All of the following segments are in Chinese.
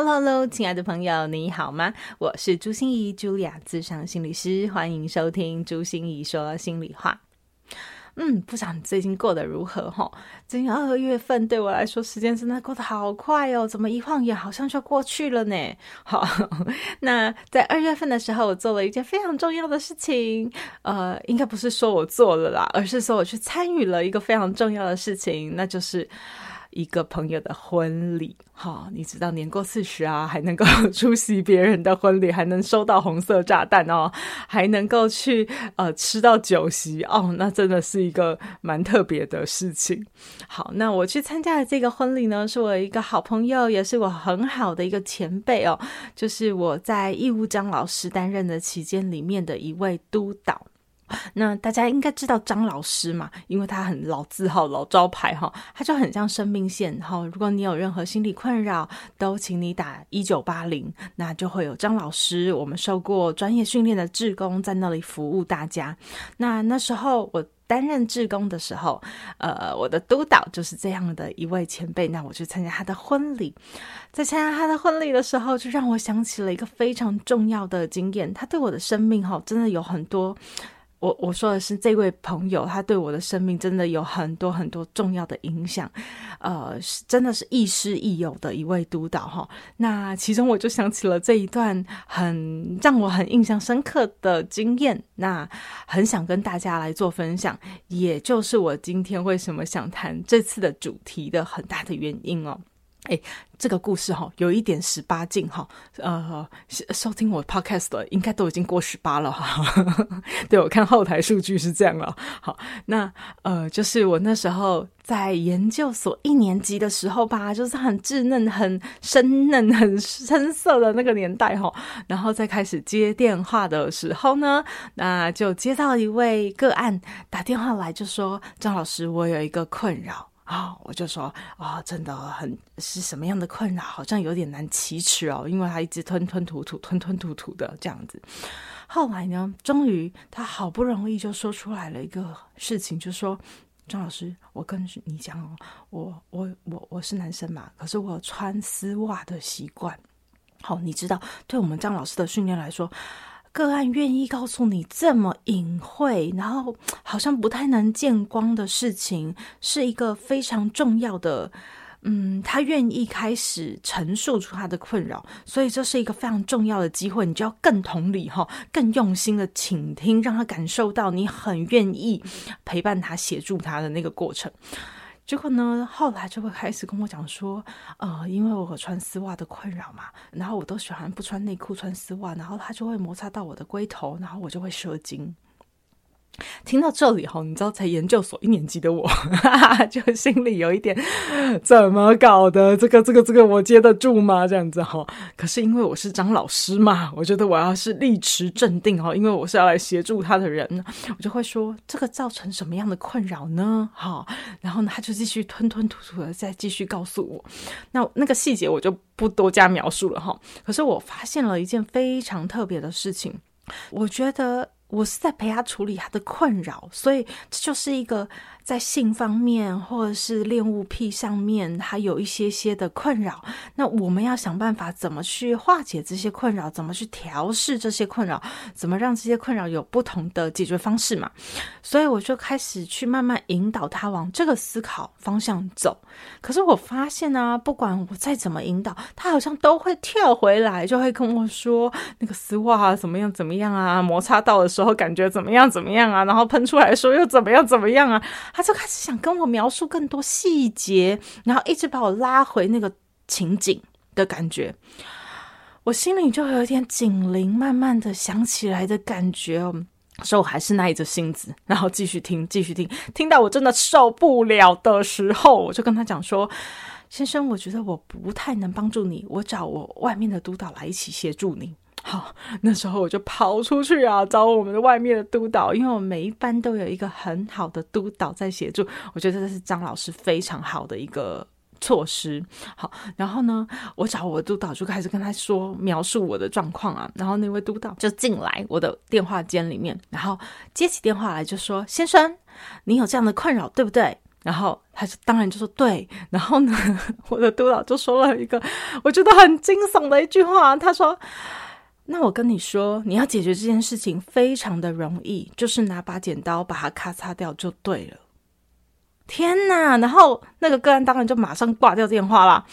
Hello，喽亲爱的朋友，你好吗？我是朱心仪，Julia，咨商心理师，欢迎收听朱心仪说心里话。嗯，不知道你最近过得如何？哈，最近二月份对我来说，时间真的过得好快哦，怎么一晃眼好像就过去了呢？好，那在二月份的时候，我做了一件非常重要的事情，呃，应该不是说我做了啦，而是说我去参与了一个非常重要的事情，那就是。一个朋友的婚礼，哈，你知道年过四十啊，还能够出席别人的婚礼，还能收到红色炸弹哦，还能够去呃吃到酒席哦，那真的是一个蛮特别的事情。好，那我去参加的这个婚礼呢，是我一个好朋友，也是我很好的一个前辈哦，就是我在义务张老师担任的期间里面的一位督导。那大家应该知道张老师嘛，因为他很老字号、老招牌哈，他就很像生命线哈。如果你有任何心理困扰，都请你打一九八零，那就会有张老师，我们受过专业训练的志工在那里服务大家。那那时候我担任志工的时候，呃，我的督导就是这样的一位前辈。那我去参加他的婚礼，在参加他的婚礼的时候，就让我想起了一个非常重要的经验。他对我的生命哈，真的有很多。我我说的是这位朋友，他对我的生命真的有很多很多重要的影响，呃，真的是亦师亦友的一位督导哈。那其中我就想起了这一段很让我很印象深刻的经验，那很想跟大家来做分享，也就是我今天为什么想谈这次的主题的很大的原因哦。哎，这个故事哈，有一点十八禁哈，呃，收听我 podcast 的应该都已经过十八了哈。对，我看后台数据是这样了。好，那呃，就是我那时候在研究所一年级的时候吧，就是很稚嫩、很生嫩、很深色的那个年代哈。然后再开始接电话的时候呢，那就接到一位个案打电话来，就说：“张老师，我有一个困扰。”啊、我就说啊、真的很是什么样的困扰，好像有点难启齿哦，因为他一直吞吞吐吐、吞吞吐吐的这样子。后来呢，终于他好不容易就说出来了一个事情，就说张老师，我跟你讲哦，我我我我是男生嘛，可是我穿丝袜的习惯。好、你知道，对我们张老师的训练来说。个案愿意告诉你这么隐晦，然后好像不太能见光的事情，是一个非常重要的。嗯，他愿意开始陈述出他的困扰，所以这是一个非常重要的机会。你就要更同理哈，更用心的倾听，让他感受到你很愿意陪伴他、协助他的那个过程。结果呢，后来就会开始跟我讲说，呃，因为我穿丝袜的困扰嘛，然后我都喜欢不穿内裤穿丝袜，然后它就会摩擦到我的龟头，然后我就会射精。听到这里哈，你知道才研究所一年级的我，哈哈，就心里有一点怎么搞的？这个这个这个我接得住吗？这样子哈。可是因为我是张老师嘛，我觉得我要是立持镇定哈，因为我是要来协助他的人，我就会说这个造成什么样的困扰呢？哈，然后呢，他就继续吞吞吐吐的再继续告诉我。那那个细节我就不多加描述了哈。可是我发现了一件非常特别的事情，我觉得。我是在陪他处理他的困扰，所以这就是一个在性方面或者是恋物癖上面，他有一些些的困扰。那我们要想办法怎么去化解这些困扰，怎么去调试这些困扰，怎么让这些困扰有不同的解决方式嘛？所以我就开始去慢慢引导他往这个思考方向走。可是我发现呢、啊，不管我再怎么引导，他好像都会跳回来，就会跟我说那个丝袜，怎么样怎么样啊，摩擦到的时候感觉怎么样怎么样啊？然后喷出来的时候又怎么样怎么样啊？他就开始想跟我描述更多细节，然后一直把我拉回那个情景的感觉。我心里就有点警铃慢慢的响起来的感觉哦。所以我还是耐着性子，然后继续听，继续听，听到我真的受不了的时候，我就跟他讲说：“先生，我觉得我不太能帮助你，我找我外面的督导来一起协助你。”好，那时候我就跑出去啊，找我们的外面的督导，因为我们每一班都有一个很好的督导在协助，我觉得这是张老师非常好的一个措施。好，然后呢，我找我的督导就开始跟他说描述我的状况啊，然后那位督导就进来我的电话间里面，然后接起电话来就说：“先生，你有这样的困扰，对不对？”然后他就当然就说对，然后呢，我的督导就说了一个我觉得很惊悚的一句话，他说：“那我跟你说，你要解决这件事情非常的容易，就是拿把剪刀把它咔嚓掉就对了。”天哪！然后那个个案当然就马上挂掉电话了。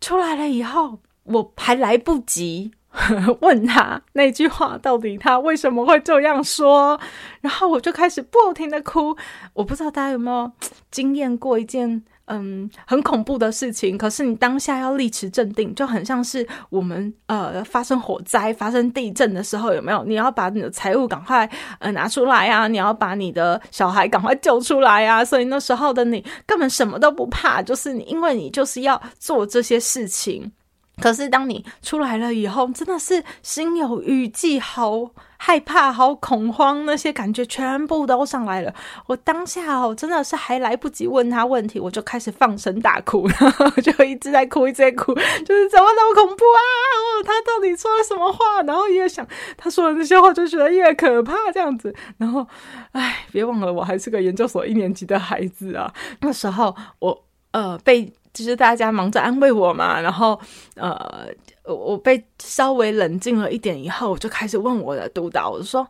出来了以后，我还来不及。问他那句话到底他为什么会这样说？然后我就开始不停的哭。我不知道大家有没有经验过一件嗯很恐怖的事情，可是你当下要立持镇定，就很像是我们呃发生火灾、发生地震的时候，有没有？你要把你的财物赶快呃拿出来啊，你要把你的小孩赶快救出来啊。所以那时候的你根本什么都不怕，就是你因为你就是要做这些事情。可是当你出来了以后，真的是心有余悸，好害怕，好恐慌，那些感觉全部都上来了。我当下哦，真的是还来不及问他问题，我就开始放声大哭，然后就一直在哭，一直在哭，就是怎么那么恐怖啊？哦，他到底说了什么话？然后越想他说的那些话，就觉得越可怕，这样子。然后，哎，别忘了，我还是个研究所一年级的孩子啊。那时候我呃被。就是大家忙着安慰我嘛，然后呃，我被稍微冷静了一点以后，我就开始问我的督导，我说：“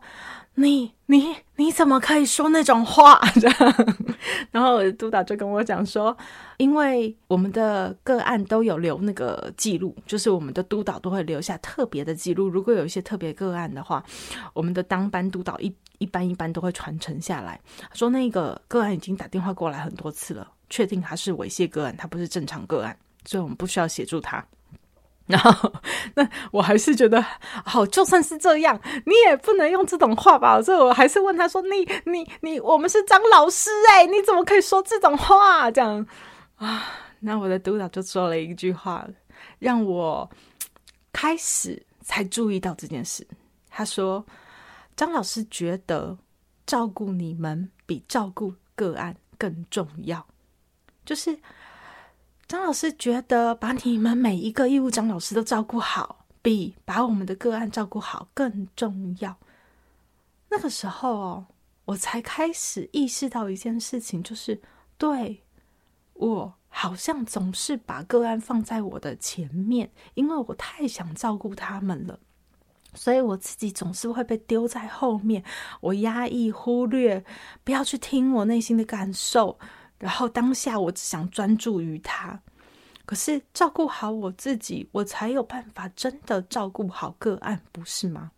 你你你怎么可以说那种话？” 这样，然后我的督导就跟我讲说：“因为我们的个案都有留那个记录，就是我们的督导都会留下特别的记录。如果有一些特别个案的话，我们的当班督导一一般一般都会传承下来。说那个个案已经打电话过来很多次了。”确定他是猥亵个案，他不是正常个案，所以我们不需要协助他。然后，那我还是觉得好，就算是这样，你也不能用这种话吧？所以我还是问他说：“你、你、你，我们是张老师哎，你怎么可以说这种话？”这样啊，那我的督导就说了一句话，让我开始才注意到这件事。他说：“张老师觉得照顾你们比照顾个案更重要。”就是张老师觉得把你们每一个义务张老师都照顾好，比把我们的个案照顾好更重要。那个时候哦，我才开始意识到一件事情，就是对，我好像总是把个案放在我的前面，因为我太想照顾他们了，所以我自己总是会被丢在后面，我压抑、忽略，不要去听我内心的感受。然后当下我只想专注于他，可是照顾好我自己，我才有办法真的照顾好个案，不是吗？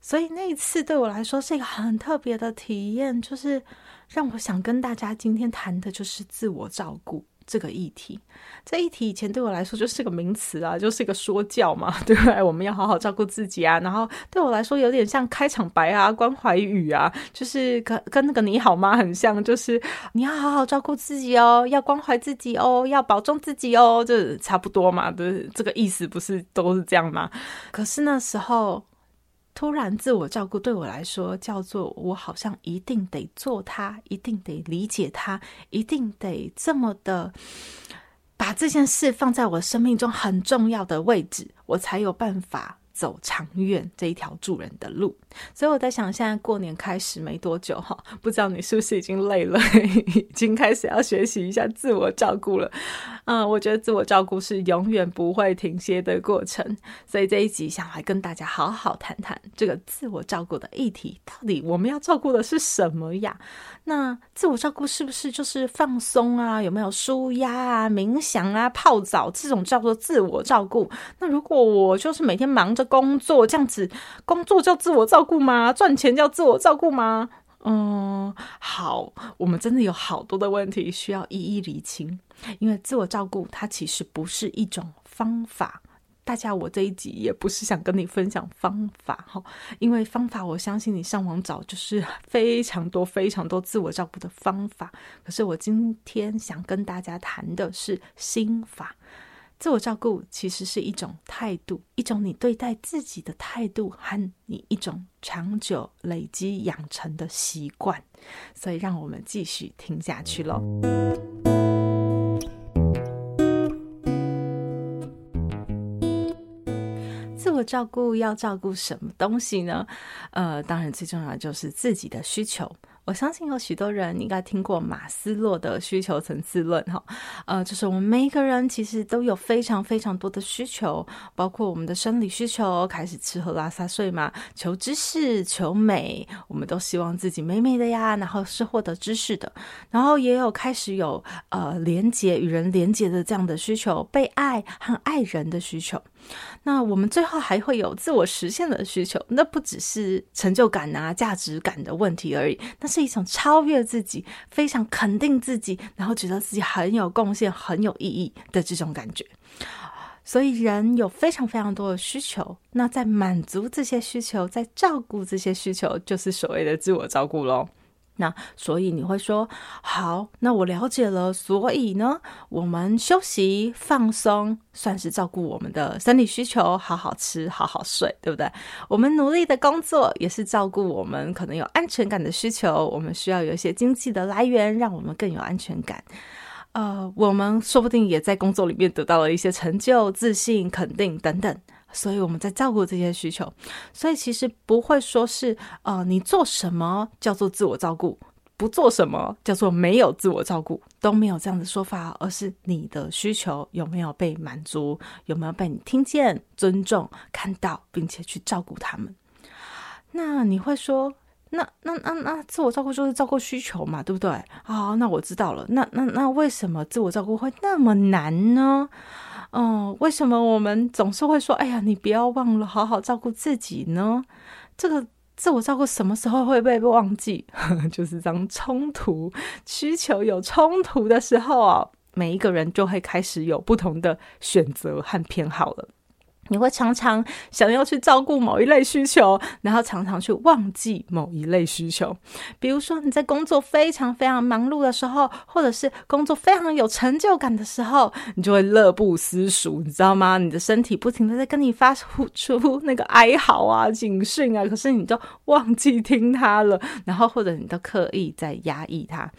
所以那一次对我来说是一个很特别的体验，就是让我想跟大家今天谈的就是自我照顾。这个议题，这议题以前对我来说就是个名词啊，就是一个说教嘛，对不对？我们要好好照顾自己啊。然后对我来说有点像开场白啊、关怀语啊，就是跟跟那个你好吗很像，就是你要好好照顾自己哦，要关怀自己哦，要保重自己哦，就差不多嘛，就是，这个意思不是都是这样吗？可是那时候。突然，自我照顾对我来说叫做我好像一定得做它，一定得理解它，一定得这么的把这件事放在我生命中很重要的位置，我才有办法。走长远这一条助人的路，所以我在想，现在过年开始没多久哈，不知道你是不是已经累了，已经开始要学习一下自我照顾了。嗯，我觉得自我照顾是永远不会停歇的过程，所以这一集想来跟大家好好谈谈这个自我照顾的议题，到底我们要照顾的是什么呀？那自我照顾是不是就是放松啊？有没有舒压啊、冥想啊、泡澡这种叫做自我照顾？那如果我就是每天忙着工作，这样子工作叫自我照顾顾吗？赚钱叫自我照顾吗？嗯，好，我们真的有好多的问题需要一一厘清，因为自我照顾它其实不是一种方法。大家，我这一集也不是想跟你分享方法哈，因为方法我相信你上网找就是非常多非常多自我照顾的方法。可是我今天想跟大家谈的是心法，自我照顾其实是一种态度，一种你对待自己的态度和你一种长久累积养成的习惯。所以，让我们继续听下去喽。自我照顾要照顾什么东西呢？呃，当然最重要的就是自己的需求。我相信有许多人应该听过马斯洛的需求层次论，哈，呃，就是我们每一个人其实都有非常非常多的需求，包括我们的生理需求，开始吃喝拉撒睡嘛，求知识、求美，我们都希望自己美美的呀，然后是获得知识的，然后也有开始有呃连接与人连接的这样的需求，被爱和爱人的需求。那我们最后还会有自我实现的需求，那不只是成就感啊、价值感的问题而已，那是一种超越自己、非常肯定自己，然后觉得自己很有贡献、很有意义的这种感觉。所以人有非常非常多的需求，那在满足这些需求，在照顾这些需求，就是所谓的自我照顾喽。那所以你会说，好，那我了解了。所以呢，我们休息放松，算是照顾我们的生理需求，好好吃，好好睡，对不对？我们努力的工作，也是照顾我们可能有安全感的需求。我们需要有一些经济的来源，让我们更有安全感。呃，我们说不定也在工作里面得到了一些成就、自信、肯定等等。所以我们在照顾这些需求，所以其实不会说是呃，你做什么叫做自我照顾，不做什么叫做没有自我照顾，都没有这样的说法，而是你的需求有没有被满足，有没有被你听见、尊重、看到，并且去照顾他们。那你会说，那那那那自我照顾就是照顾需求嘛，对不对？好，那我知道了。那那那为什么自我照顾会那么难呢？嗯，为什么我们总是会说：“哎呀，你不要忘了好好照顾自己呢？”这个自我照顾什么时候会被忘记？就是当冲突需求有冲突的时候啊，每一个人就会开始有不同的选择和偏好了。你会常常想要去照顾某一类需求，然后常常去忘记某一类需求。比如说你在工作非常非常忙碌的时候，或者是工作非常有成就感的时候，你就会乐不思蜀，你知道吗？你的身体不停的在跟你发出那个哀嚎啊、警讯啊，可是你都忘记听它了，然后或者你都刻意在压抑它。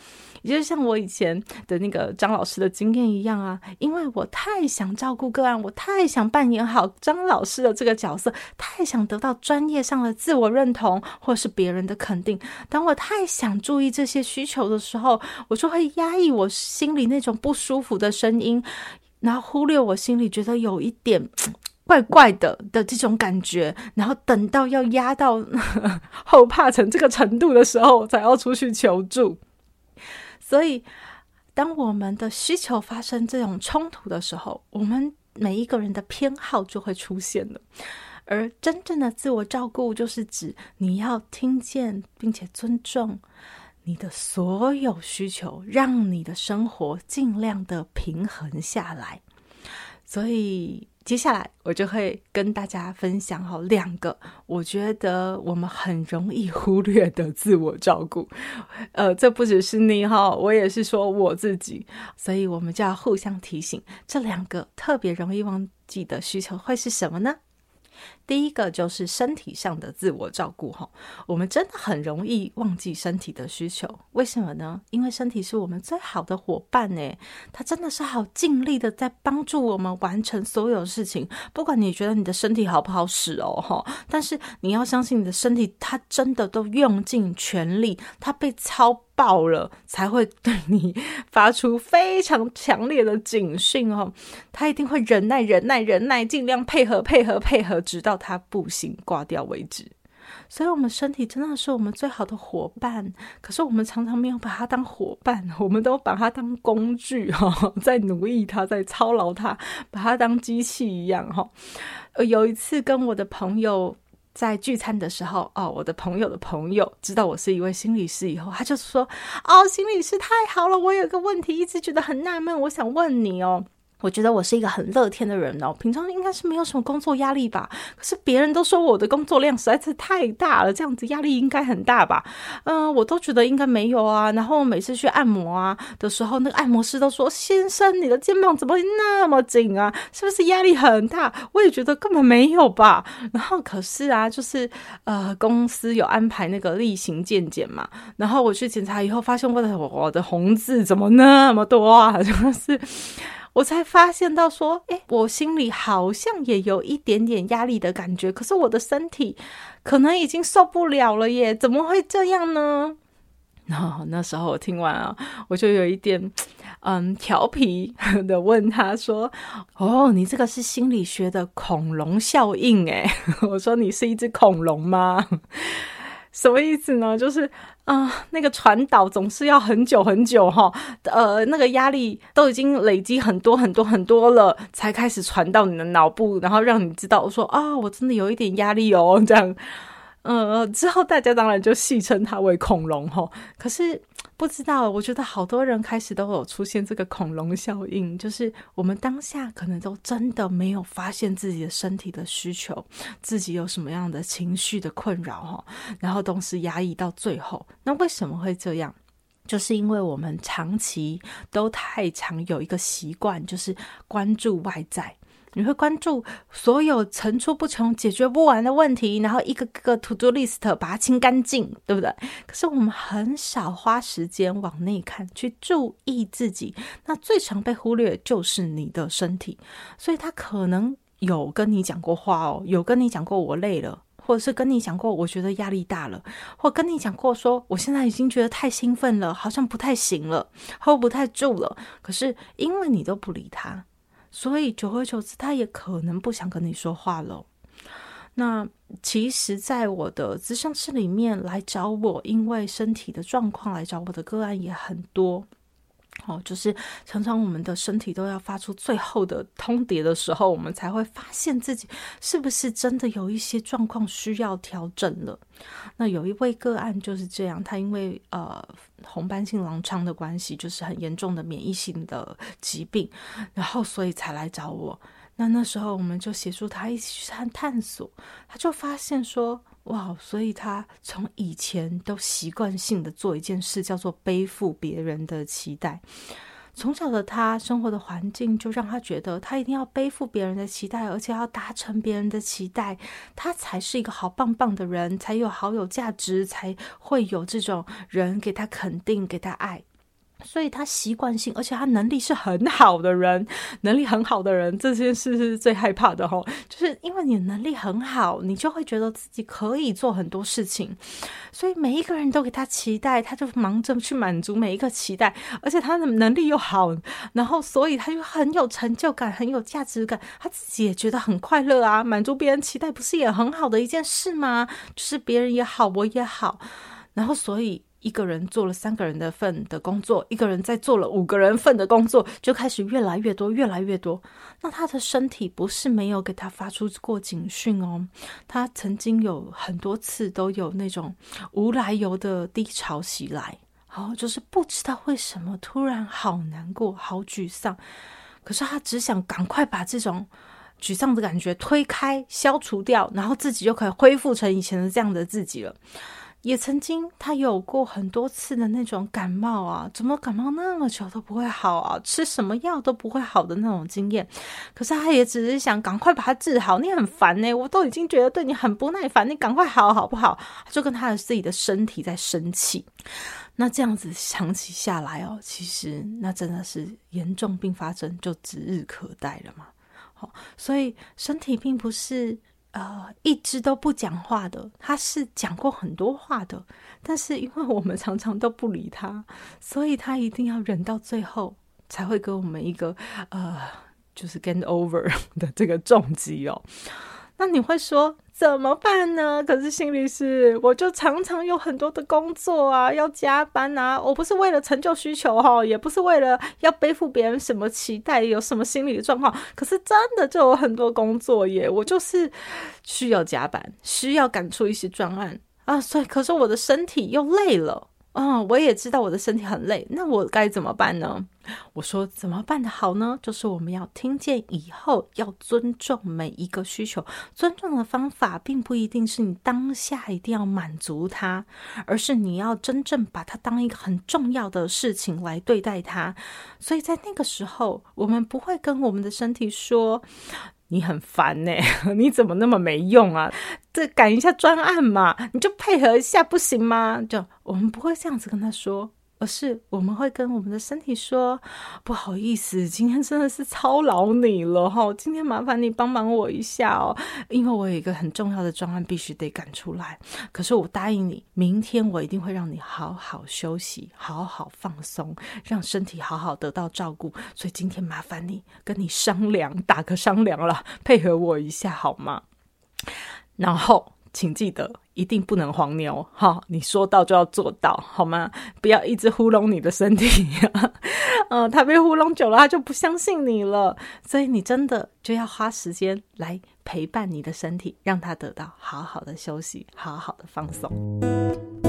也就像我以前的那个张老师的经验一样啊，因为我太想照顾个案，我太想扮演好张老师的这个角色，太想得到专业上的自我认同或是别人的肯定。当我太想注意这些需求的时候，我就会压抑我心里那种不舒服的声音，然后忽略我心里觉得有一点怪怪的的这种感觉，然后等到要压到 后怕成这个程度的时候，才要出去求助。所以，当我们的需求发生这种冲突的时候，我们每一个人的偏好就会出现了。而真正的自我照顾，就是指你要听见并且尊重你的所有需求，让你的生活尽量的平衡下来。所以。接下来我就会跟大家分享好两个我觉得我们很容易忽略的自我照顾，呃，这不只是你哈，我也是说我自己，所以我们就要互相提醒，这两个特别容易忘记的需求会是什么呢？第一个就是身体上的自我照顾哈，我们真的很容易忘记身体的需求，为什么呢？因为身体是我们最好的伙伴呢，它真的是好尽力的在帮助我们完成所有事情。不管你觉得你的身体好不好使哦哈，但是你要相信你的身体，它真的都用尽全力，它被操爆了才会对你发出非常强烈的警讯哦，他一定会忍耐、忍耐、忍耐，尽量配合、配合、配合，直到他不行挂掉为止。所以，我们身体真的是我们最好的伙伴，可是我们常常没有把它当伙伴，我们都把它当工具哈，在奴役它，在操劳它，把它当机器一样哈。有一次跟我的朋友。在聚餐的时候，哦，我的朋友的朋友知道我是一位心理师以后，他就说：“哦，心理师太好了，我有个问题一直觉得很纳闷，我想问你哦。”我觉得我是一个很乐天的人哦，平常应该是没有什么工作压力吧。可是别人都说我的工作量实在是太大了，这样子压力应该很大吧？嗯、我都觉得应该没有啊。然后每次去按摩啊的时候，那个按摩师都说：“先生，你的肩膀怎么会那么紧啊？是不是压力很大？”我也觉得根本没有吧。然后可是啊，就是呃，公司有安排那个例行健检嘛，然后我去检查以后，发现我的我的红字怎么那么多啊？就是。我才发现到说，诶，我心里好像也有一点点压力的感觉，可是我的身体可能已经受不了了耶，怎么会这样呢？然后那时候我听完啊，我就有一点嗯调皮 的问他说：“哦，你这个是心理学的恐龙效应诶。”我说：“你是一只恐龙吗？”什么意思呢？就是啊、那个传导总是要很久很久哈，呃，那个压力都已经累积很多很多很多了，才开始传到你的脑部，然后让你知道说啊，我真的有一点压力哦，这样。呃，之后大家当然就戏称它为恐龙吼，可是不知道，我觉得好多人开始都有出现这个恐龙效应，就是我们当下可能都真的没有发现自己的身体的需求，自己有什么样的情绪的困扰哈，然后都是压抑到最后。那为什么会这样？就是因为我们长期都太常有一个习惯，就是关注外在。你会关注所有层出不穷、解决不完的问题，然后一个个 to do list 把它清干净，对不对？可是我们很少花时间往内看，去注意自己。那最常被忽略就是你的身体，所以他可能有跟你讲过话哦，有跟你讲过我累了，或者是跟你讲过我觉得压力大了，或跟你讲过说我现在已经觉得太兴奋了，好像不太行了，hold 不太住了。可是因为你都不理他。所以久而久之，他也可能不想跟你说话了。那其实，在我的咨商室里面来找我，因为身体的状况来找我的个案也很多。哦，就是常常我们的身体都要发出最后的通牒的时候，我们才会发现自己是不是真的有一些状况需要调整了。那有一位个案就是这样，他因为呃红斑性狼疮的关系，就是很严重的免疫性的疾病，然后所以才来找我。那那时候我们就协助他一起去探探索，他就发现说。哇，所以他从以前都习惯性的做一件事，叫做背负别人的期待。从小的他生活的环境就让他觉得他一定要背负别人的期待，而且要达成别人的期待，他才是一个好棒棒的人，才有好有价值，才会有这种人给他肯定，给他爱。所以他习惯性，而且他能力是很好的人，能力很好的人，这件事是最害怕的吼，就是因为你能力很好，你就会觉得自己可以做很多事情，所以每一个人都给他期待，他就忙着去满足每一个期待，而且他的能力又好，然后所以他就很有成就感，很有价值感，他自己也觉得很快乐啊，满足别人期待不是也很好的一件事吗？就是别人也好，我也好，然后所以。一个人做了三个人的份的工作，一个人再做了五个人份的工作，就开始越来越多，越来越多。那他的身体不是没有给他发出过警讯哦，他曾经有很多次都有那种无来由的低潮袭来，好，就是不知道为什么突然好难过、好沮丧。可是他只想赶快把这种沮丧的感觉推开、消除掉，然后自己就可以恢复成以前的这样的自己了。也曾经，他有过很多次的那种感冒啊，怎么感冒那么久都不会好啊？吃什么药都不会好的那种经验。可是他也只是想赶快把它治好。你很烦呢、我都已经觉得对你很不耐烦，你赶快好好不好？就跟他的自己的身体在生气。那这样子长期下来哦，其实那真的是严重并发症就指日可待了嘛。好，所以身体并不是。呃，一直都不讲话的，他是讲过很多话的，但是因为我们常常都不理他，所以他一定要忍到最后才会给我们一个呃，就是 g a n over 的这个重击哦。那你会说怎么办呢？可是心里是，我就常常有很多的工作啊，要加班啊。我不是为了成就需求哈，也不是为了要背负别人什么期待，有什么心理的状况。可是真的就有很多工作耶，我就是需要加班，需要赶出一些专案啊。所以，可是我的身体又累了。嗯，我也知道我的身体很累，那我该怎么办呢？我说怎么办的好呢？就是我们要听见以后，要尊重每一个需求。尊重的方法，并不一定是你当下一定要满足它，而是你要真正把它当一个很重要的事情来对待它。所以在那个时候，我们不会跟我们的身体说：“你很烦呢，你怎么那么没用啊？这赶一下专案嘛，你就配合一下不行吗？”就我们不会这样子跟他说。而是我们会跟我们的身体说：“不好意思，今天真的是操劳你了哈，今天麻烦你帮忙我一下哦，因为我有一个很重要的专案必须得赶出来。可是我答应你，明天我一定会让你好好休息，好好放松，让身体好好得到照顾。所以今天麻烦你跟你商量，打个商量了，配合我一下好吗？然后。”请记得，一定不能黄牛哈！你说到就要做到，好吗？不要一直糊弄你的身体，他被糊弄久了，他就不相信你了。所以你真的就要花时间来陪伴你的身体，让他得到好好的休息，好好的放松。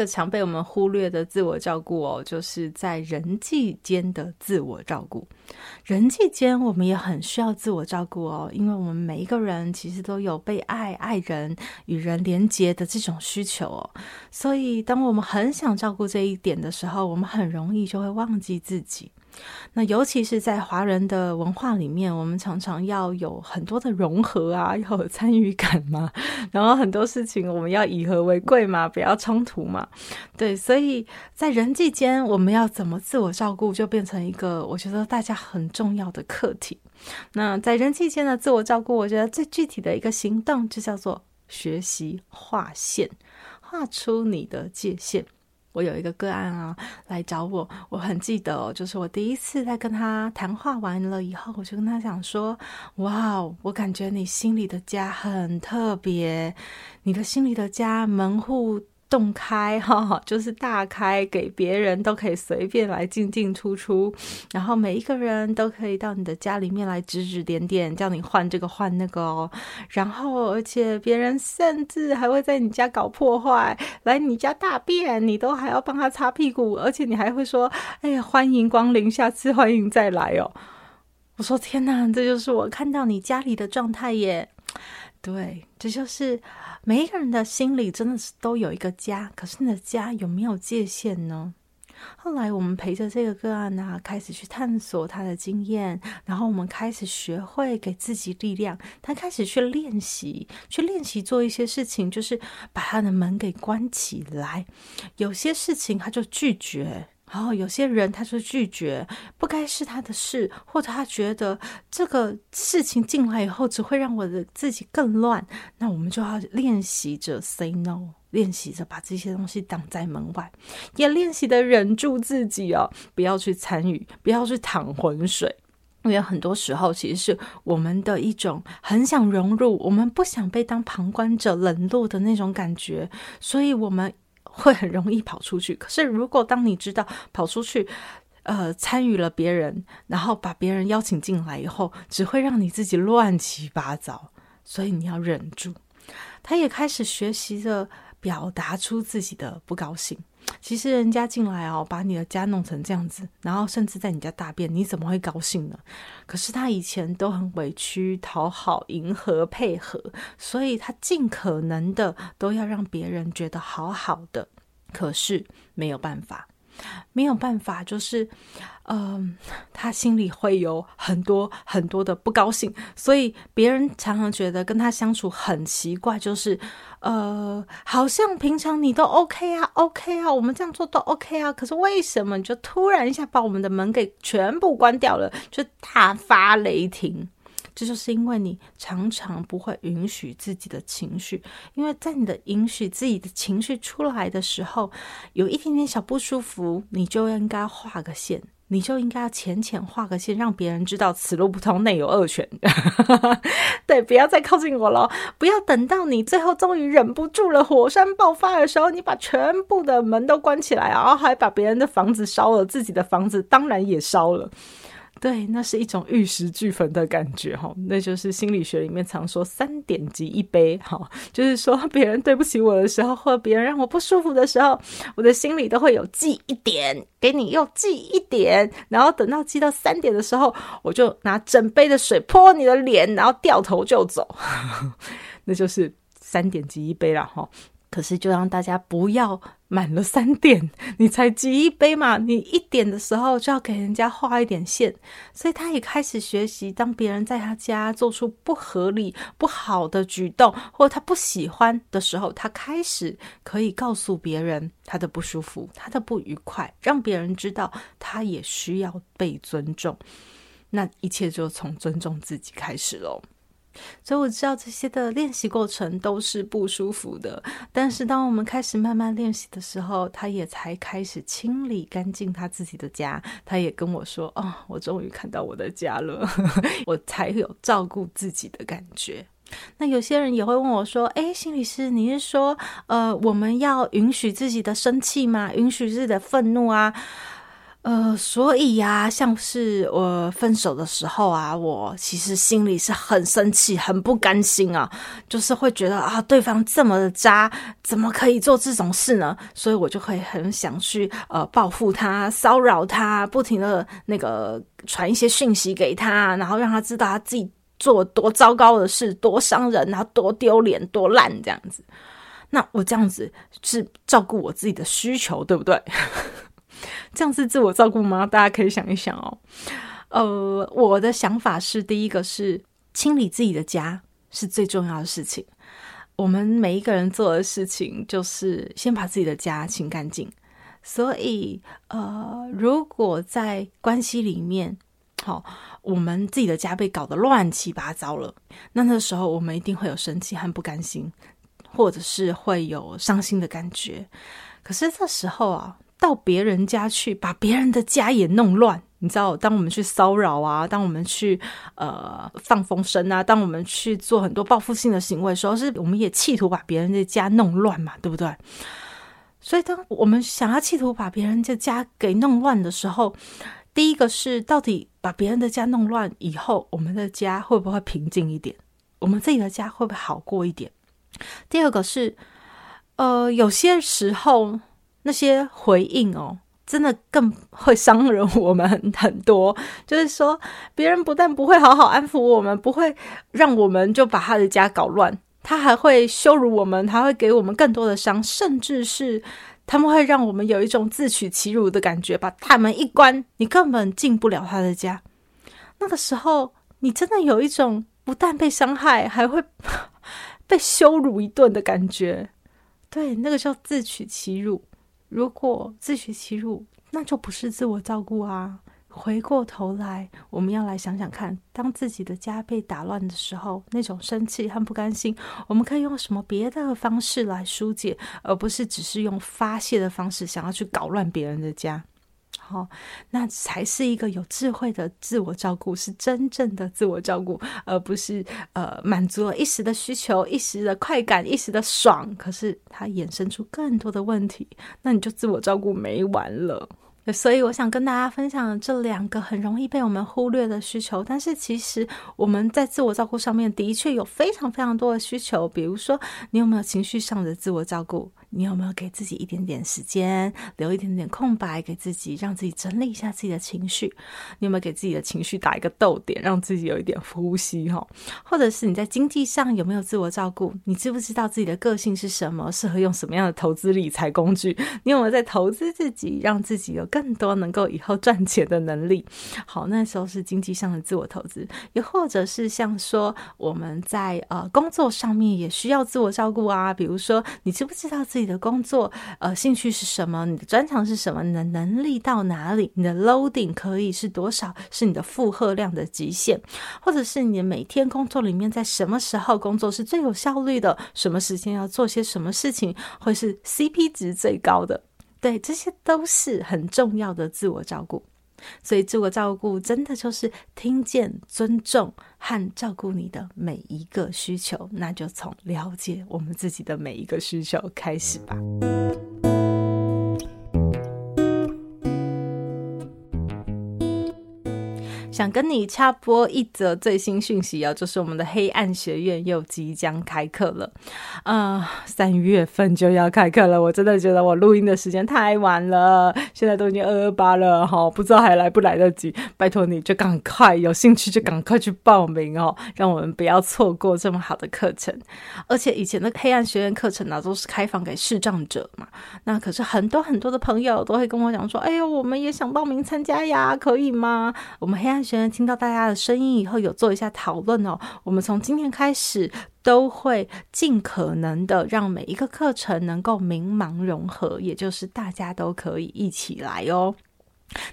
个常被我们忽略的自我照顾哦，就是在人际间的自我照顾。人际间我们也很需要自我照顾哦，因为我们每一个人其实都有被爱、爱人、与人连接的这种需求哦。所以，当我们很想照顾这一点的时候，我们很容易就会忘记自己。那尤其是在华人的文化里面，我们常常要有很多的融合啊，要有参与感嘛，然后很多事情我们要以和为贵嘛，不要冲突嘛。对，所以在人际间，我们要怎么自我照顾，就变成一个我觉得大家很重要的课题。那在人际间的自我照顾，我觉得最具体的一个行动就叫做学习划线，画出你的界限。我有一个个案啊，来找我，我很记得哦，就是我第一次在跟他谈话完了以后，我就跟他讲说：“哇，我感觉你心里的家很特别，你的心里的家门户。”洞开哈，就是大开，给别人都可以随便来进进出出，然后每一个人都可以到你的家里面来指指点点，叫你换这个换那个哦。然后，而且别人甚至还会在你家搞破坏，来你家大便，你都还要帮他擦屁股，而且你还会说：“哎呀，欢迎光临，下次欢迎再来哦。”我说：“天哪，这就是我看到你家里的状态耶。”对，这就是。每一个人的心里真的是都有一个家，可是你的家有没有界限呢？后来我们陪着这个个案呢、开始去探索他的经验，然后我们开始学会给自己力量。他开始去练习，去练习做一些事情，就是把他的门给关起来。有些事情他就拒绝。然后有些人他就拒绝，不该是他的事，或者他觉得这个事情进来以后只会让我的自己更乱，那我们就要练习着 say no，练习着把这些东西挡在门外，也练习的忍住自己哦，不要去参与，不要去淌浑水，因为很多时候其实是我们的一种很想融入，我们不想被当旁观者冷落的那种感觉，所以我们。会很容易跑出去。可是，如果当你知道跑出去，呃，参与了别人，然后把别人邀请进来以后，只会让你自己乱七八糟。所以你要忍住。他也开始学习着表达出自己的不高兴。其实人家进来哦，把你的家弄成这样子，然后甚至在你家大便，你怎么会高兴呢？可是他以前都很委屈、讨好、迎合、配合，所以他尽可能的都要让别人觉得好好的。可是没有办法。没有办法，就是，嗯、他心里会有很多很多的不高兴，所以别人常常觉得跟他相处很奇怪，就是，呃，好像平常你都 OK 啊，OK 啊，我们这样做都 OK 啊，可是为什么你就突然一下把我们的门给全部关掉了，就大发雷霆？这就是因为你常常不会允许自己的情绪，因为在你的允许自己的情绪出来的时候，有一点点小不舒服，你就应该画个线，你就应该要浅浅画个线，让别人知道此路不通，内有恶犬。对，不要再靠近我了，不要等到你最后终于忍不住了，火山爆发的时候，你把全部的门都关起来，然后还把别人的房子烧了，自己的房子当然也烧了。对，那是一种玉石俱焚的感觉哈，那就是心理学里面常说三点即一杯哈，就是说别人对不起我的时候，或别人让我不舒服的时候，我的心里都会有记一点，给你又记一点，然后等到记到三点的时候，我就拿整杯的水泼你的脸，然后掉头就走，那就是三点即一杯了哈。可是，就让大家不要满了三点，你才挤一杯嘛。你一点的时候就要给人家画一点线，所以他也开始学习，当别人在他家做出不合理、不好的举动，或他不喜欢的时候，他开始可以告诉别人他的不舒服、他的不愉快，让别人知道他也需要被尊重。那一切就从尊重自己开始喽。所以我知道这些的练习过程都是不舒服的，但是当我们开始慢慢练习的时候，他也才开始清理干净他自己的家。他也跟我说：“哦，我终于看到我的家了，我才有照顾自己的感觉。”那有些人也会问我说：“诶，心理师，你是说，呃，我们要允许自己的生气吗？允许自己的愤怒啊？”呃，所以呀、啊，像是我分手的时候啊，我其实心里是很生气、很不甘心啊，就是会觉得啊，对方这么的渣，怎么可以做这种事呢？所以我就会很想去呃报复他、骚扰他，不停的那个传一些讯息给他，然后让他知道他自己做多糟糕的事、多伤人，然后多丢脸、多烂这样子。那我这样子是照顾我自己的需求，对不对？这样是自我照顾吗？大家可以想一想哦。呃，我的想法是，第一个是清理自己的家是最重要的事情。我们每一个人做的事情，就是先把自己的家清干净。所以，呃，如果在关系里面，好、哦，我们自己的家被搞得乱七八糟了，那那时候我们一定会有生气和不甘心，或者是会有伤心的感觉。可是这时候啊。到别人家去，把别人的家也弄乱，你知道？当我们去骚扰啊，当我们去呃放风声啊，当我们去做很多报复性的行为的时候，是我们也企图把别人的家弄乱嘛，对不对？所以，当我们想要企图把别人的家给弄乱的时候，第一个是到底把别人的家弄乱以后，我们的家会不会平静一点？我们自己的家会不会好过一点？第二个是，呃，有些时候。那些回应哦，真的更会伤人我们很很多。就是说，别人不但不会好好安抚我们，不会让我们就把他的家搞乱，他还会羞辱我们，他会给我们更多的伤，甚至是他们会让我们有一种自取其辱的感觉，把大门一关，你根本进不了他的家。那个时候，你真的有一种不但被伤害，还会被羞辱一顿的感觉。对，那个叫自取其辱。如果自取其辱，那就不是自我照顾啊！回过头来，我们要来想想看，当自己的家被打乱的时候，那种生气和不甘心，我们可以用什么别的方式来疏解，而不是只是用发泄的方式想要去搞乱别人的家。好，那才是一个有智慧的自我照顾，是真正的自我照顾，而不是呃满足了一时的需求、一时的快感、一时的爽，可是它衍生出更多的问题，那你就自我照顾没完了。所以我想跟大家分享这两个很容易被我们忽略的需求，但是其实我们在自我照顾上面的确有非常非常多的需求，比如说你有没有情绪上的自我照顾？你有没有给自己一点点时间，留一点点空白给自己，让自己整理一下自己的情绪？你有没有给自己的情绪打一个逗点，让自己有一点呼吸？哈，或者是你在经济上有没有自我照顾？你知不知道自己的个性是什么？适合用什么样的投资理财工具？你有没有在投资自己，让自己有更多能够以后赚钱的能力？好，那时候是经济上的自我投资，又或者是像说我们在呃工作上面也需要自我照顾啊，比如说你知不知道自己你的工作，呃，兴趣是什么？你的专长是什么？你的能力到哪里？你的 loading 可以是多少？是你的负荷量的极限，或者是你每天工作里面，在什么时候工作是最有效率的？什么时间要做些什么事情，会是 CP 值最高的？对，这些都是很重要的自我照顾。所以，自我照顾真的就是听见、尊重和照顾你的每一个需求。那就从了解我们自己的每一个需求开始吧。想跟你插播一则最新讯息哦，就是我们的黑暗学院又即将开课了，啊、呃，三月份就要开课了，我真的觉得我录音的时间太晚了，现在都已经二二八了哈，不知道还来不来得及，拜托你就赶快有兴趣就赶快去报名哦，让我们不要错过这么好的课程，而且以前的黑暗学院课程呢都是开放给视障者嘛，那可是很多很多的朋友都会跟我讲说，哎呦，我们也想报名参加呀，可以吗？我们黑暗学院听到大家的声音以后，有做一下讨论哦。我们从今天开始都会尽可能的让每一个课程能够明盲融合，也就是大家都可以一起来哦。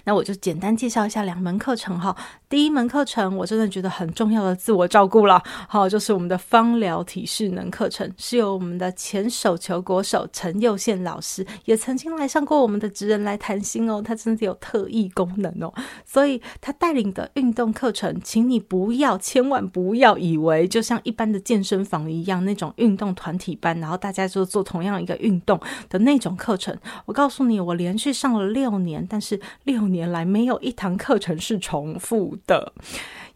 那我就简单介绍一下两门课程哈。第一门课程我真的觉得很重要的自我照顾了，好，就是我们的芳疗体适能课程，是由我们的前手球国手陈佑宪老师，也曾经来上过我们的职人来谈心哦，他真的有特异功能哦，所以他带领的运动课程，请你不要千万不要以为就像一般的健身房一样那种运动团体班，然后大家就做同样一个运动的那种课程。我告诉你，我连续上了六年，但是。六年来没有一堂课程是重复的，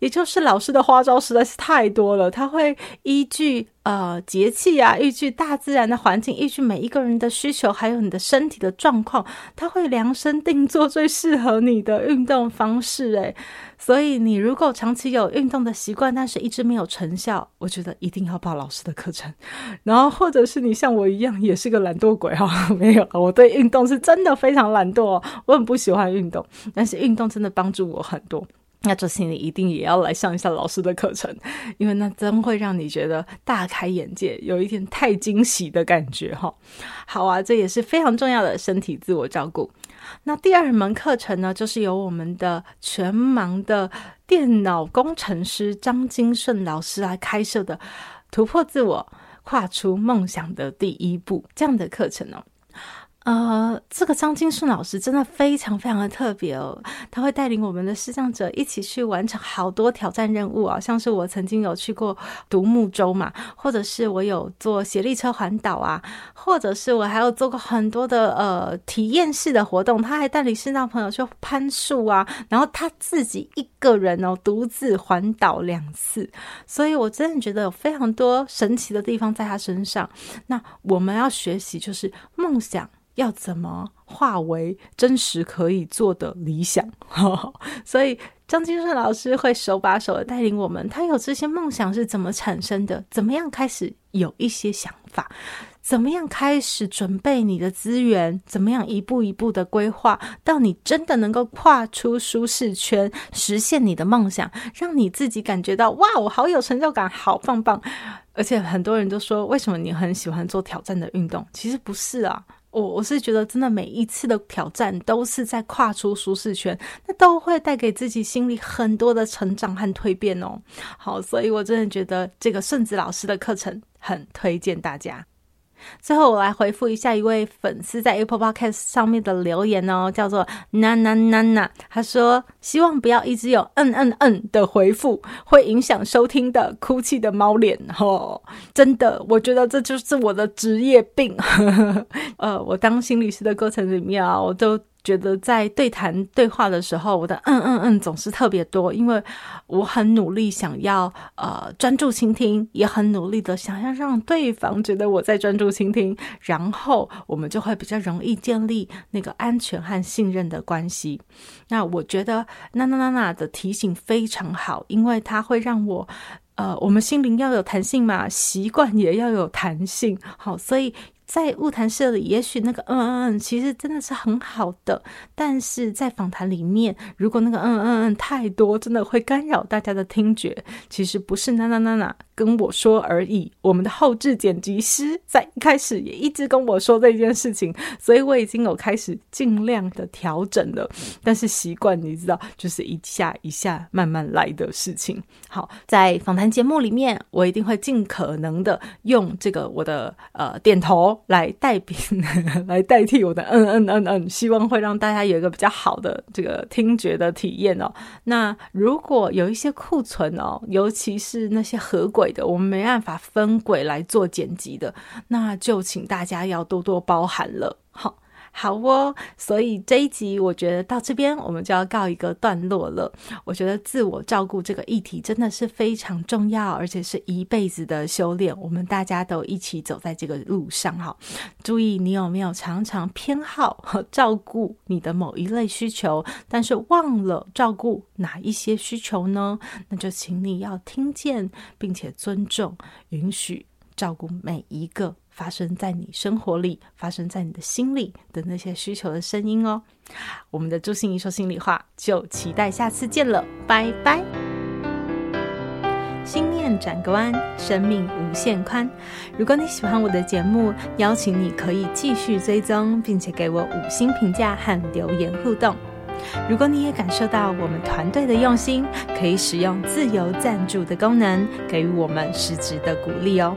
也就是老师的花招实在是太多了。他会依据呃节气啊，依据大自然的环境，依据每一个人的需求，还有你的身体的状况，他会量身定做最适合你的运动方式。诶，所以你如果长期有运动的习惯，但是一直没有成效，我觉得一定要报老师的课程。然后或者是你像我一样，也是个懒惰鬼哈，没有，我对运动是真的非常懒惰，我很不喜欢。运动，但是运动真的帮助我很多。那这次你一定也要来上一下老师的课程，因为那真会让你觉得大开眼界，有一点太惊喜的感觉哈。好啊，这也是非常重要的身体自我照顾。那第二门课程呢，就是由我们的全盲的电脑工程师张金顺老师来开设的“突破自我，跨出梦想的第一步”这样的课程哦。呃，这个张金顺老师真的非常非常的特别哦，他会带领我们的视障者一起去完成好多挑战任务啊，像是我曾经有去过独木舟嘛，或者是我有坐协力车环岛啊，或者是我还有做过很多的呃体验式的活动，他还带领视障朋友去攀树啊，然后他自己一个人哦独自环岛两次，所以我真的觉得有非常多神奇的地方在他身上。那我们要学习就是梦想。要怎么化为真实可以做的理想？所以张金顺老师会手把手的带领我们。他有这些梦想是怎么产生的？怎么样开始有一些想法？怎么样开始准备你的资源？怎么样一步一步的规划，到你真的能够跨出舒适圈，实现你的梦想，让你自己感觉到哇，我好有成就感，好棒棒！而且很多人都说，为什么你很喜欢做挑战的运动？其实不是啊。我我是觉得，真的每一次的挑战都是在跨出舒适圈，那都会带给自己心里很多的成长和蜕变哦。好，所以我真的觉得这个顺子老师的课程很推荐大家。最后，我来回复一下一位粉丝在 Apple Podcast 上面的留言哦，叫做娜娜娜娜，他说希望不要一直有嗯嗯嗯的回复，会影响收听的哭泣的猫脸哦。真的，我觉得这就是我的职业病。呃，我当心理师的过程里面啊，我都。觉得在对谈对话的时候，我的嗯嗯嗯总是特别多，因为我很努力想要呃专注倾听，也很努力的想要让对方觉得我在专注倾听，然后我们就会比较容易建立那个安全和信任的关系。那我觉得娜娜娜娜的提醒非常好，因为它会让我呃，我们心灵要有弹性嘛，习惯也要有弹性。好，所以。在晤谈社里，也许那个嗯嗯嗯，其实真的是很好的，但是在访谈里面，如果那个嗯嗯嗯太多，真的会干扰大家的听觉。其实不是娜娜娜娜跟我说而已，我们的后置剪辑师在一开始也一直跟我说这件事情，所以我已经有开始尽量的调整了。但是习惯你知道，就是一下一下慢慢来的事情。好，在访谈节目里面，我一定会尽可能的用这个我的呃点头。来代笔，来代替我的嗯嗯嗯嗯，希望会让大家有一个比较好的这个听觉的体验哦。那如果有一些库存哦，尤其是那些合轨的，我们没办法分轨来做剪辑的，那就请大家要多多包涵了。好。好哦，所以这一集我觉得到这边我们就要告一个段落了。我觉得自我照顾这个议题真的是非常重要，而且是一辈子的修炼。我们大家都一起走在这个路上哈。注意，你有没有常常偏好和照顾你的某一类需求，但是忘了照顾哪一些需求呢？那就请你要听见，并且尊重、允许照顾每一个。发生在你生活里、发生在你的心里的那些需求的声音哦。我们的朱芯仪说心里话，就期待下次见了，拜拜。心念转个弯，生命无限宽。如果你喜欢我的节目，邀请你可以继续追踪，并且给我五星评价和留言互动。如果你也感受到我们团队的用心，可以使用自由赞助的功能，给予我们实质的鼓励哦。